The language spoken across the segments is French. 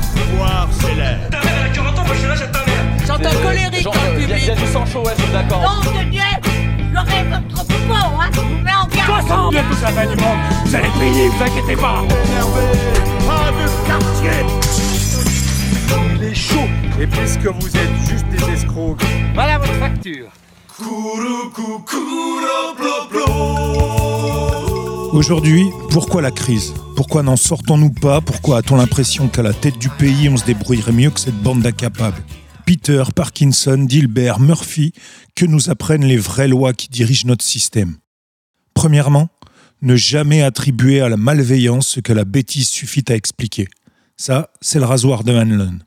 pouvoir s'élève. Ta mère, elle a 40 ans, moi je suis là, j'ai ta mère. J'entends colérique dans le il y, a- public. du sang chaud, ouais, je suis d'accord. Nom de Dieu, rêve comme trop fort, hein, je vous mets en garde. 60 de toute la fin du monde, vous allez payer, vous inquiétez pas. Énervé, pas de quartier. Il est chaud. Et puisque vous êtes juste des escrocs, Voilà votre facture. Aujourd'hui, pourquoi la crise? Pourquoi n'en sortons-nous pas? Pourquoi a-t-on l'impression qu'à la tête du pays, on se débrouillerait mieux que cette bande d'incapables? Peter, Parkinson, Dilbert, Murphy, que nous apprennent les vraies lois qui dirigent notre système? Premièrement, ne jamais attribuer à la malveillance ce que la bêtise suffit à expliquer. Ça, c'est le rasoir de Hanlon.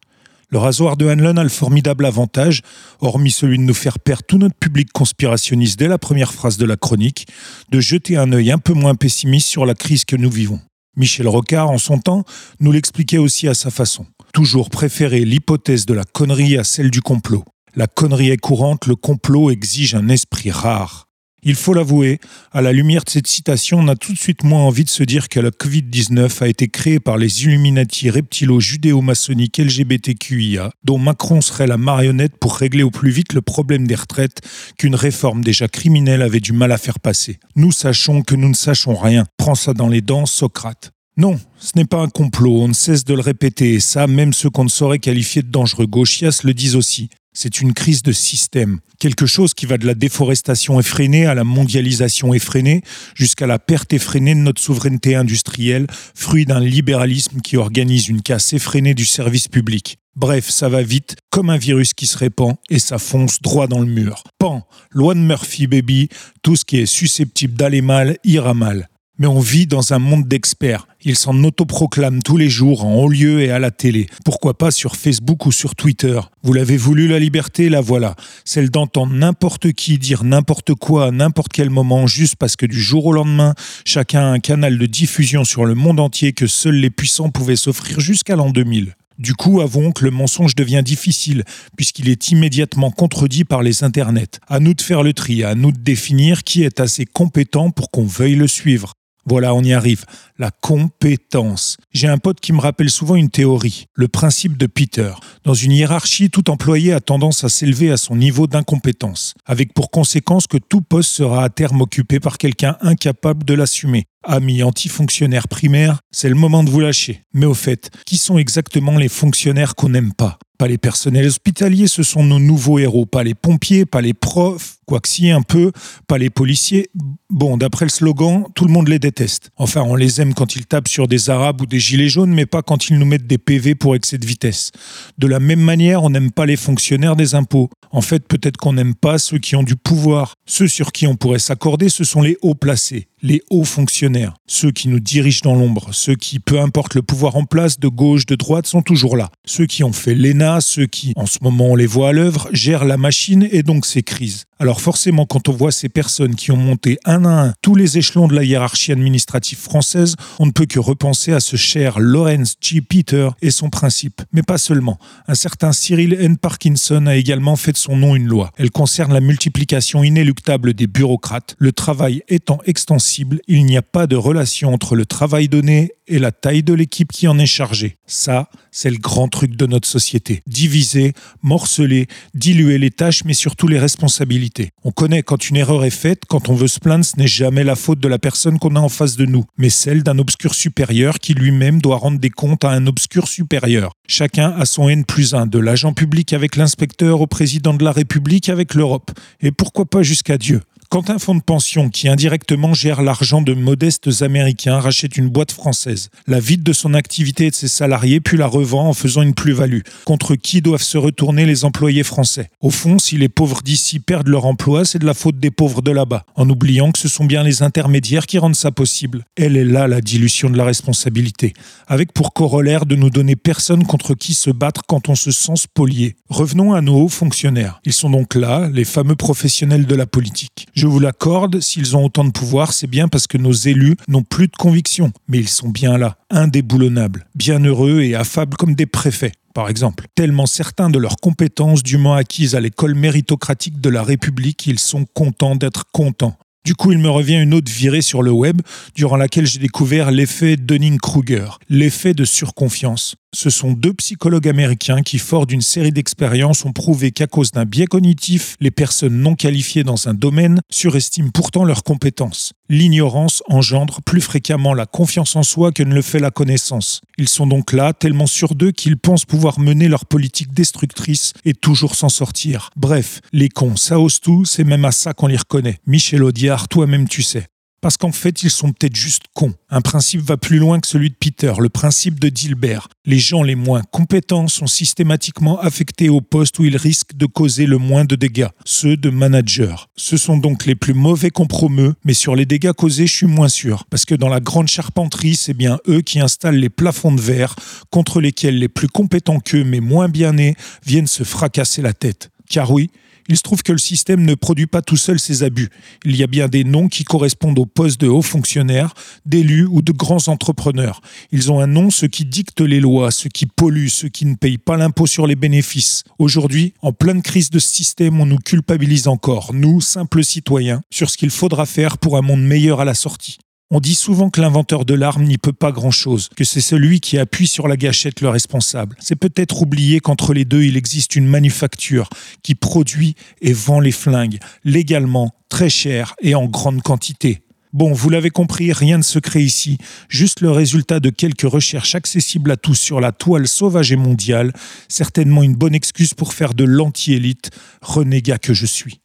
Le rasoir de Hanlon a le formidable avantage, hormis celui de nous faire perdre tout notre public conspirationniste dès la première phrase de la chronique, de jeter un œil un peu moins pessimiste sur la crise que nous vivons. Michel Rocard, en son temps, nous l'expliquait aussi à sa façon. Toujours préférer l'hypothèse de la connerie à celle du complot. La connerie est courante, le complot exige un esprit rare. Il faut l'avouer, à la lumière de cette citation, on a tout de suite moins envie de se dire que la Covid-19 a été créée par les Illuminati reptilo-judéo-maçonniques LGBTQIA, dont Macron serait la marionnette pour régler au plus vite le problème des retraites qu'une réforme déjà criminelle avait du mal à faire passer. Nous sachons que nous ne sachons rien. Prends ça dans les dents, Socrate. Non, ce n'est pas un complot, on ne cesse de le répéter, et ça, même ceux qu'on ne saurait qualifier de dangereux gauchias le disent aussi. C'est une crise de système, quelque chose qui va de la déforestation effrénée à la mondialisation effrénée, jusqu'à la perte effrénée de notre souveraineté industrielle, fruit d'un libéralisme qui organise une casse effrénée du service public. Bref, ça va vite, comme un virus qui se répand, et ça fonce droit dans le mur. Pan, loi de Murphy, baby, tout ce qui est susceptible d'aller mal ira mal. Mais on vit dans un monde d'experts. Ils s'en autoproclament tous les jours en haut lieu et à la télé. Pourquoi pas sur Facebook ou sur Twitter Vous l'avez voulu la liberté, la voilà. Celle d'entendre n'importe qui dire n'importe quoi à n'importe quel moment juste parce que du jour au lendemain, chacun a un canal de diffusion sur le monde entier que seuls les puissants pouvaient s'offrir jusqu'à l'an 2000. Du coup, avouons que le mensonge devient difficile, puisqu'il est immédiatement contredit par les internets. À nous de faire le tri, à nous de définir qui est assez compétent pour qu'on veuille le suivre. Voilà, on y arrive. La compétence. J'ai un pote qui me rappelle souvent une théorie, le principe de Peter. Dans une hiérarchie, tout employé a tendance à s'élever à son niveau d'incompétence, avec pour conséquence que tout poste sera à terme occupé par quelqu'un incapable de l'assumer. Amis antifonctionnaires primaires, c'est le moment de vous lâcher. Mais au fait, qui sont exactement les fonctionnaires qu'on n'aime pas? Pas les personnels hospitaliers, ce sont nos nouveaux héros. Pas les pompiers, pas les profs, quoique si un peu, pas les policiers. Bon, d'après le slogan, tout le monde les déteste. Enfin, on les aime quand ils tapent sur des arabes ou des gilets jaunes, mais pas quand ils nous mettent des PV pour excès de vitesse. De la même manière, on n'aime pas les fonctionnaires des impôts. En fait, peut-être qu'on n'aime pas ceux qui ont du pouvoir. Ceux sur qui on pourrait s'accorder, ce sont les hauts placés, les hauts fonctionnaires, ceux qui nous dirigent dans l'ombre, ceux qui, peu importe le pouvoir en place, de gauche, de droite, sont toujours là. Ceux qui ont fait l'ENA, ceux qui, en ce moment on les voit à l'œuvre, gèrent la machine et donc ses crises. Alors forcément, quand on voit ces personnes qui ont monté un à un tous les échelons de la hiérarchie administrative française, on ne peut que repenser à ce cher Lawrence G. Peter et son principe. Mais pas seulement. Un certain Cyril N. Parkinson a également fait de son nom une loi. Elle concerne la multiplication inéluctable des bureaucrates. Le travail étant extensible, il n'y a pas de relation entre le travail donné et la taille de l'équipe qui en est chargée. Ça, c'est le grand truc de notre société. Diviser, morceler, diluer les tâches, mais surtout les responsabilités. On connaît quand une erreur est faite, quand on veut se plaindre, ce n'est jamais la faute de la personne qu'on a en face de nous, mais celle d'un obscur supérieur qui lui-même doit rendre des comptes à un obscur supérieur. Chacun a son N plus 1, de l'agent public avec l'inspecteur au président de la République avec l'Europe. Et pourquoi pas jusqu'à Dieu? Quand un fonds de pension qui indirectement gère l'argent de modestes Américains rachète une boîte française, la vide de son activité et de ses salariés puis la revend en faisant une plus-value, contre qui doivent se retourner les employés français? Au fond, si les pauvres d'ici perdent leur emploi, c'est de la faute des pauvres de là-bas, en oubliant que ce sont bien les intermédiaires qui rendent ça possible. Elle est là la dilution de la responsabilité, avec pour corollaire de nous donner personne contre qui se battre quand on se sent spolié. Revenons à nos hauts fonctionnaires. Ils sont donc là, les fameux professionnels de la politique. Je vous l'accorde, s'ils ont autant de pouvoir, c'est bien parce que nos élus n'ont plus de conviction, mais ils sont bien là, indéboulonnables, bienheureux et affables comme des préfets par exemple, tellement certains de leurs compétences dûment acquises à l'école méritocratique de la République qu'ils sont contents d'être contents. Du coup, il me revient une autre virée sur le web, durant laquelle j'ai découvert l'effet Dunning-Kruger, l'effet de surconfiance. Ce sont deux psychologues américains qui, forts d'une série d'expériences, ont prouvé qu'à cause d'un biais cognitif, les personnes non qualifiées dans un domaine surestiment pourtant leurs compétences. L'ignorance engendre plus fréquemment la confiance en soi que ne le fait la connaissance. Ils sont donc là, tellement sûrs d'eux qu'ils pensent pouvoir mener leur politique destructrice et toujours s'en sortir. Bref, les cons, ça ose tout, c'est même à ça qu'on les reconnaît. Michel Toi-même tu sais. Parce qu'en fait, ils sont peut-être juste cons. Un principe va plus loin que celui de Peter, le principe de Dilbert. Les gens les moins compétents sont systématiquement affectés au poste où ils risquent de causer le moins de dégâts, ceux de manager. Ce sont donc les plus mauvais compromeux, mais sur les dégâts causés, je suis moins sûr. Parce que dans la grande charpenterie, c'est bien eux qui installent les plafonds de verre contre lesquels les plus compétents qu'eux, mais moins bien nés, viennent se fracasser la tête. Car oui, il se trouve que le système ne produit pas tout seul ces abus. Il y a bien des noms qui correspondent aux postes de hauts fonctionnaires, d'élus ou de grands entrepreneurs. Ils ont un nom, ceux qui dictent les lois, ceux qui polluent, ceux qui ne payent pas l'impôt sur les bénéfices. Aujourd'hui, en pleine crise de ce système, on nous culpabilise encore, nous, simples citoyens, sur ce qu'il faudra faire pour un monde meilleur à la sortie. On dit souvent que l'inventeur de l'arme n'y peut pas grand-chose, que c'est celui qui appuie sur la gâchette le responsable. C'est peut-être oublier qu'entre les deux, il existe une manufacture qui produit et vend les flingues, légalement, très cher et en grande quantité. Bon, vous l'avez compris, rien de secret ici, juste le résultat de quelques recherches accessibles à tous sur la toile sauvage et mondiale, certainement une bonne excuse pour faire de l'anti-élite, renégat que je suis.